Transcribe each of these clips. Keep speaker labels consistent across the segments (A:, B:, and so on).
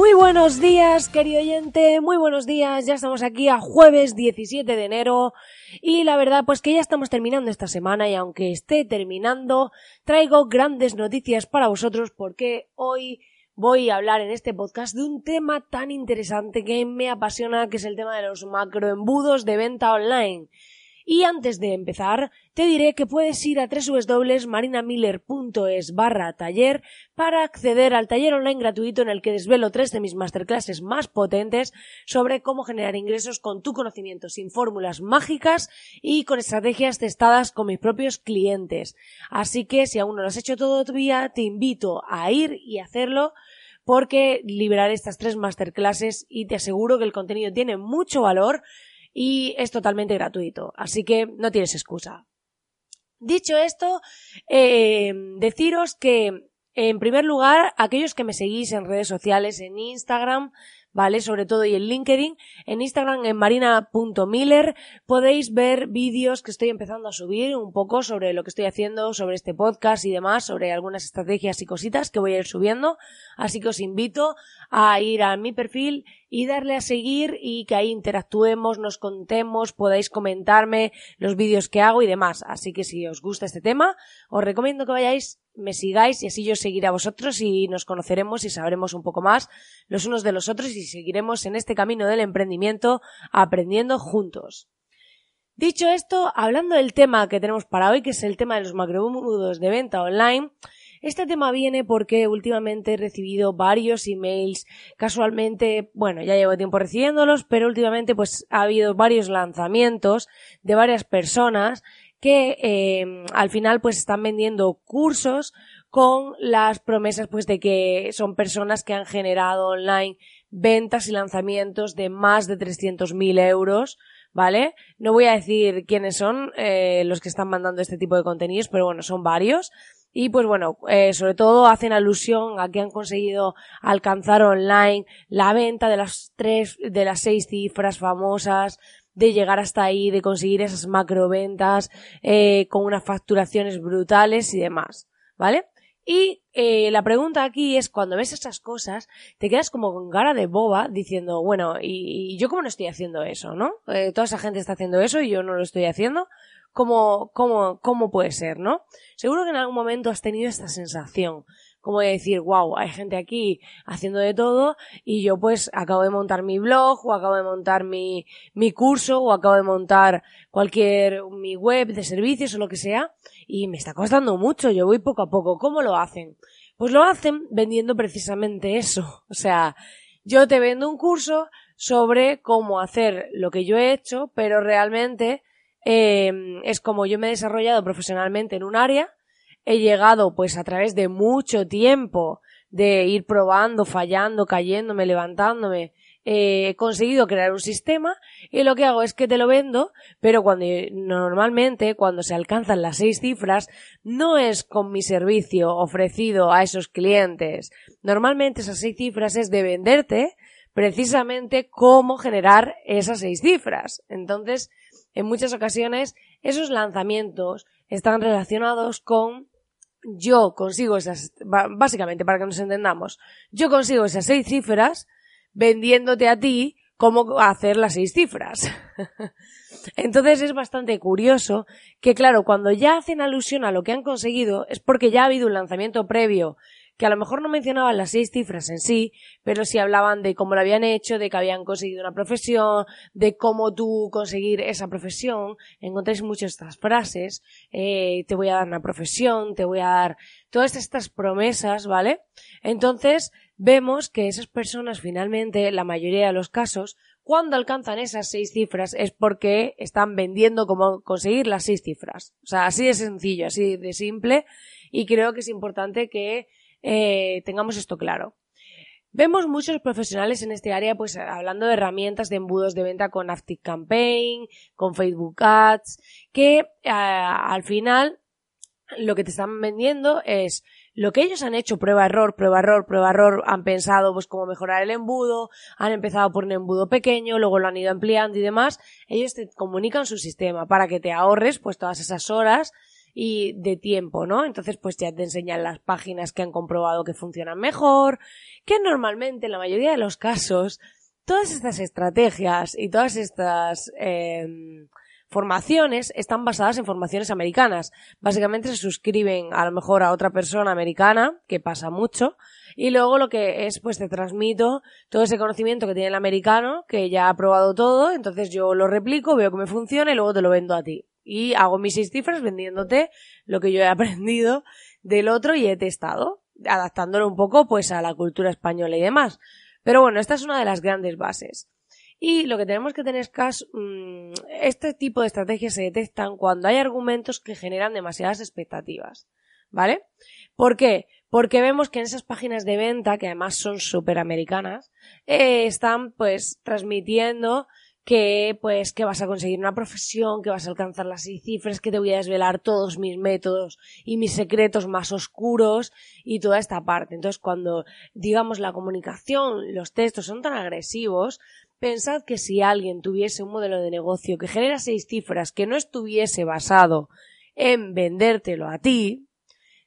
A: Muy buenos días, querido oyente, muy buenos días. Ya estamos aquí a jueves 17 de enero y la verdad pues que ya estamos terminando esta semana y aunque esté terminando, traigo grandes noticias para vosotros porque hoy voy a hablar en este podcast de un tema tan interesante que me apasiona, que es el tema de los macroembudos de venta online. Y antes de empezar, te diré que puedes ir a www.marinamiller.es barra taller para acceder al taller online gratuito en el que desvelo tres de mis masterclasses más potentes sobre cómo generar ingresos con tu conocimiento sin fórmulas mágicas y con estrategias testadas con mis propios clientes. Así que si aún no lo has hecho todavía, te invito a ir y hacerlo porque liberaré estas tres masterclasses y te aseguro que el contenido tiene mucho valor y es totalmente gratuito, así que no tienes excusa. Dicho esto, eh, deciros que, en primer lugar, aquellos que me seguís en redes sociales, en Instagram, ¿vale? Sobre todo y en LinkedIn. En Instagram, en marina.miller, podéis ver vídeos que estoy empezando a subir un poco sobre lo que estoy haciendo, sobre este podcast y demás, sobre algunas estrategias y cositas que voy a ir subiendo. Así que os invito a ir a mi perfil y darle a seguir y que ahí interactuemos, nos contemos, podáis comentarme los vídeos que hago y demás. Así que si os gusta este tema, os recomiendo que vayáis me sigáis y así yo seguiré a vosotros y nos conoceremos y sabremos un poco más los unos de los otros y seguiremos en este camino del emprendimiento aprendiendo juntos. Dicho esto, hablando del tema que tenemos para hoy, que es el tema de los macrobudos de venta online, este tema viene porque últimamente he recibido varios emails, casualmente, bueno, ya llevo tiempo recibiéndolos, pero últimamente pues ha habido varios lanzamientos de varias personas que eh, al final pues están vendiendo cursos con las promesas pues de que son personas que han generado online ventas y lanzamientos de más de 300.000 euros, ¿vale? No voy a decir quiénes son eh, los que están mandando este tipo de contenidos, pero bueno, son varios. Y pues bueno, eh, sobre todo hacen alusión a que han conseguido alcanzar online la venta de las tres, de las seis cifras famosas, de llegar hasta ahí, de conseguir esas macroventas eh, con unas facturaciones brutales y demás, ¿vale? Y eh, la pregunta aquí es, cuando ves esas cosas, te quedas como con cara de boba diciendo, bueno, ¿y, yo cómo no estoy haciendo eso, no? Eh, toda esa gente está haciendo eso y yo no lo estoy haciendo. ¿Cómo, cómo, cómo puede ser, no? Seguro que en algún momento has tenido esta sensación como de decir, wow, hay gente aquí haciendo de todo y yo pues acabo de montar mi blog o acabo de montar mi, mi curso o acabo de montar cualquier, mi web de servicios o lo que sea y me está costando mucho, yo voy poco a poco. ¿Cómo lo hacen? Pues lo hacen vendiendo precisamente eso. O sea, yo te vendo un curso sobre cómo hacer lo que yo he hecho, pero realmente eh, es como yo me he desarrollado profesionalmente en un área he llegado pues a través de mucho tiempo de ir probando, fallando, cayéndome, levantándome, eh, he conseguido crear un sistema y lo que hago es que te lo vendo, pero cuando normalmente cuando se alcanzan las seis cifras no es con mi servicio ofrecido a esos clientes. Normalmente esas seis cifras es de venderte precisamente cómo generar esas seis cifras. Entonces, en muchas ocasiones esos lanzamientos están relacionados con yo consigo esas, básicamente para que nos entendamos, yo consigo esas seis cifras vendiéndote a ti cómo hacer las seis cifras. Entonces es bastante curioso que, claro, cuando ya hacen alusión a lo que han conseguido es porque ya ha habido un lanzamiento previo que a lo mejor no mencionaban las seis cifras en sí, pero sí hablaban de cómo lo habían hecho, de que habían conseguido una profesión, de cómo tú conseguir esa profesión. Encontréis muchas estas frases, eh, te voy a dar una profesión, te voy a dar todas estas promesas, ¿vale? Entonces vemos que esas personas finalmente, la mayoría de los casos, cuando alcanzan esas seis cifras es porque están vendiendo cómo conseguir las seis cifras. O sea, así de sencillo, así de simple. Y creo que es importante que eh, tengamos esto claro. Vemos muchos profesionales en este área, pues hablando de herramientas de embudos de venta con Active Campaign, con Facebook Ads, que eh, al final lo que te están vendiendo es lo que ellos han hecho, prueba error, prueba error, prueba error, han pensado pues cómo mejorar el embudo, han empezado por un embudo pequeño, luego lo han ido ampliando y demás, ellos te comunican su sistema para que te ahorres pues todas esas horas y de tiempo, ¿no? Entonces, pues ya te enseñan las páginas que han comprobado que funcionan mejor, que normalmente en la mayoría de los casos, todas estas estrategias y todas estas eh, formaciones están basadas en formaciones americanas. Básicamente se suscriben a lo mejor a otra persona americana, que pasa mucho, y luego lo que es, pues te transmito todo ese conocimiento que tiene el americano, que ya ha probado todo, entonces yo lo replico, veo que me funciona y luego te lo vendo a ti y hago mis seis cifras vendiéndote lo que yo he aprendido del otro y he testado, adaptándolo un poco pues a la cultura española y demás. Pero bueno, esta es una de las grandes bases. Y lo que tenemos que tener es que mm, este tipo de estrategias se detectan cuando hay argumentos que generan demasiadas expectativas. ¿Vale? ¿Por qué? Porque vemos que en esas páginas de venta, que además son súper americanas, eh, están pues transmitiendo que pues que vas a conseguir una profesión, que vas a alcanzar las seis cifras, que te voy a desvelar todos mis métodos y mis secretos más oscuros y toda esta parte. Entonces, cuando digamos la comunicación, los textos son tan agresivos, pensad que si alguien tuviese un modelo de negocio que genera seis cifras que no estuviese basado en vendértelo a ti,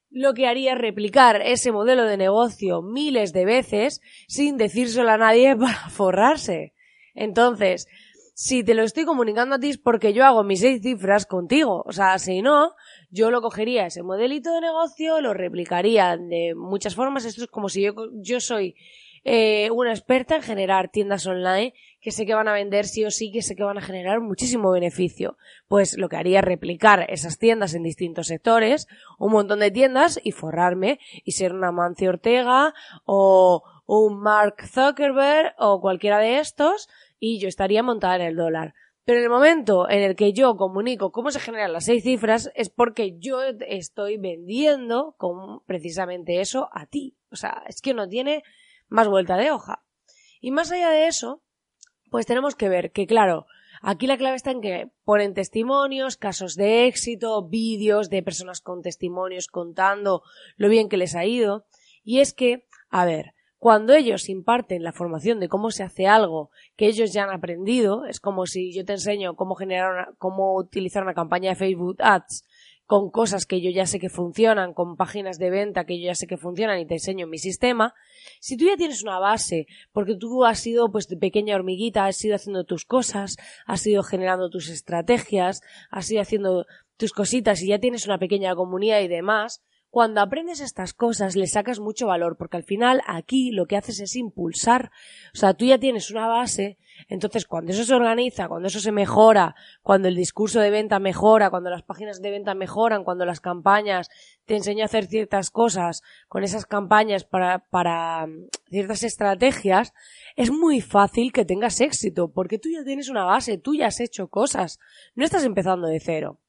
A: lo que haría es replicar ese modelo de negocio miles de veces sin decírselo a nadie para forrarse. Entonces, si te lo estoy comunicando a ti es porque yo hago mis seis cifras contigo. O sea, si no, yo lo cogería ese modelito de negocio, lo replicaría de muchas formas. Esto es como si yo, yo soy eh, una experta en generar tiendas online que sé que van a vender sí o sí, que sé que van a generar muchísimo beneficio. Pues lo que haría es replicar esas tiendas en distintos sectores, un montón de tiendas y forrarme y ser una Mancio Ortega o un Mark Zuckerberg o cualquiera de estos y yo estaría montada en el dólar. Pero en el momento en el que yo comunico cómo se generan las seis cifras es porque yo estoy vendiendo con precisamente eso a ti. O sea, es que no tiene más vuelta de hoja. Y más allá de eso, pues tenemos que ver que, claro, aquí la clave está en que ponen testimonios, casos de éxito, vídeos de personas con testimonios contando lo bien que les ha ido. Y es que, a ver, cuando ellos imparten la formación de cómo se hace algo que ellos ya han aprendido, es como si yo te enseño cómo generar cómo utilizar una campaña de Facebook Ads con cosas que yo ya sé que funcionan, con páginas de venta que yo ya sé que funcionan y te enseño mi sistema, si tú ya tienes una base, porque tú has sido pues de pequeña hormiguita, has ido haciendo tus cosas, has ido generando tus estrategias, has ido haciendo tus cositas y ya tienes una pequeña comunidad y demás, cuando aprendes estas cosas le sacas mucho valor, porque al final aquí lo que haces es impulsar. O sea, tú ya tienes una base, entonces cuando eso se organiza, cuando eso se mejora, cuando el discurso de venta mejora, cuando las páginas de venta mejoran, cuando las campañas te enseñan a hacer ciertas cosas con esas campañas para, para mm, ciertas estrategias, es muy fácil que tengas éxito, porque tú ya tienes una base, tú ya has hecho cosas, no estás empezando de cero.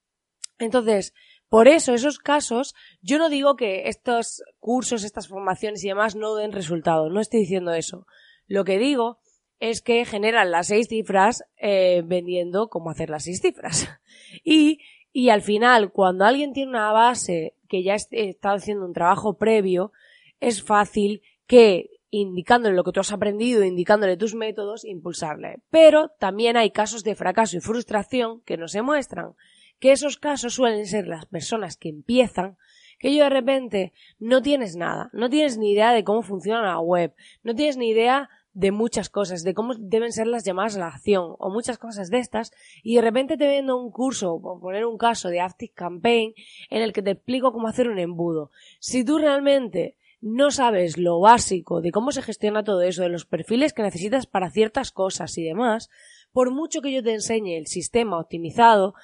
A: Entonces, por eso, esos casos, yo no digo que estos cursos, estas formaciones y demás no den resultados, no estoy diciendo eso. Lo que digo es que generan las seis cifras eh, vendiendo cómo hacer las seis cifras. y, y al final, cuando alguien tiene una base que ya está haciendo un trabajo previo, es fácil que indicándole lo que tú has aprendido, indicándole tus métodos, impulsarle. Pero también hay casos de fracaso y frustración que no se muestran que esos casos suelen ser las personas que empiezan, que yo de repente no tienes nada, no tienes ni idea de cómo funciona la web, no tienes ni idea de muchas cosas, de cómo deben ser las llamadas a la acción o muchas cosas de estas y de repente te vendo un curso, por poner un caso de Active Campaign en el que te explico cómo hacer un embudo. Si tú realmente no sabes lo básico de cómo se gestiona todo eso, de los perfiles que necesitas para ciertas cosas y demás, por mucho que yo te enseñe el sistema optimizado,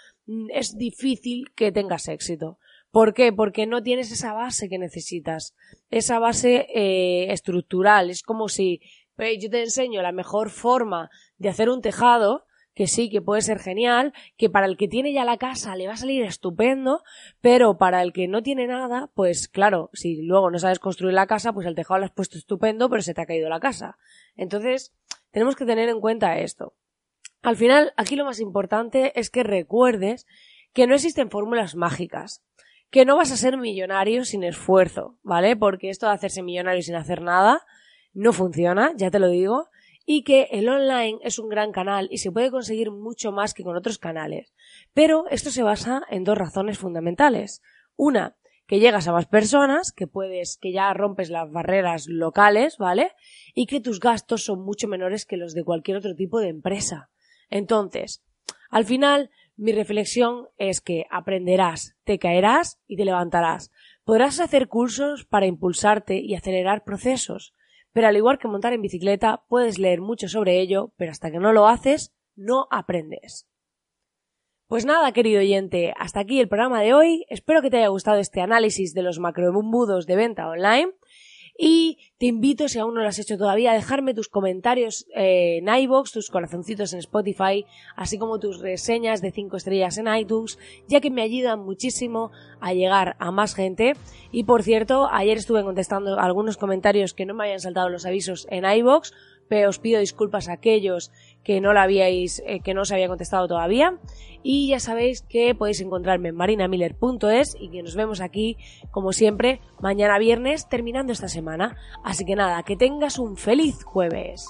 A: es difícil que tengas éxito. ¿Por qué? Porque no tienes esa base que necesitas, esa base eh, estructural. Es como si yo te enseño la mejor forma de hacer un tejado, que sí, que puede ser genial, que para el que tiene ya la casa le va a salir estupendo, pero para el que no tiene nada, pues claro, si luego no sabes construir la casa, pues el tejado lo has puesto estupendo, pero se te ha caído la casa. Entonces, tenemos que tener en cuenta esto. Al final, aquí lo más importante es que recuerdes que no existen fórmulas mágicas, que no vas a ser millonario sin esfuerzo, ¿vale? Porque esto de hacerse millonario sin hacer nada no funciona, ya te lo digo, y que el online es un gran canal y se puede conseguir mucho más que con otros canales. Pero esto se basa en dos razones fundamentales. Una, que llegas a más personas, que puedes, que ya rompes las barreras locales, ¿vale? Y que tus gastos son mucho menores que los de cualquier otro tipo de empresa. Entonces, al final, mi reflexión es que aprenderás, te caerás y te levantarás. Podrás hacer cursos para impulsarte y acelerar procesos, pero al igual que montar en bicicleta, puedes leer mucho sobre ello, pero hasta que no lo haces, no aprendes. Pues nada, querido oyente, hasta aquí el programa de hoy. Espero que te haya gustado este análisis de los macroembudos de venta online. Y te invito, si aún no lo has hecho todavía, a dejarme tus comentarios eh, en iBox, tus corazoncitos en Spotify, así como tus reseñas de 5 estrellas en iTunes, ya que me ayudan muchísimo a llegar a más gente. Y por cierto, ayer estuve contestando algunos comentarios que no me habían saltado los avisos en iBox, os pido disculpas a aquellos que no la habíais, eh, que no os había contestado todavía. Y ya sabéis que podéis encontrarme en marinamiller.es y que nos vemos aquí, como siempre, mañana viernes, terminando esta semana. Así que nada, que tengas un feliz jueves.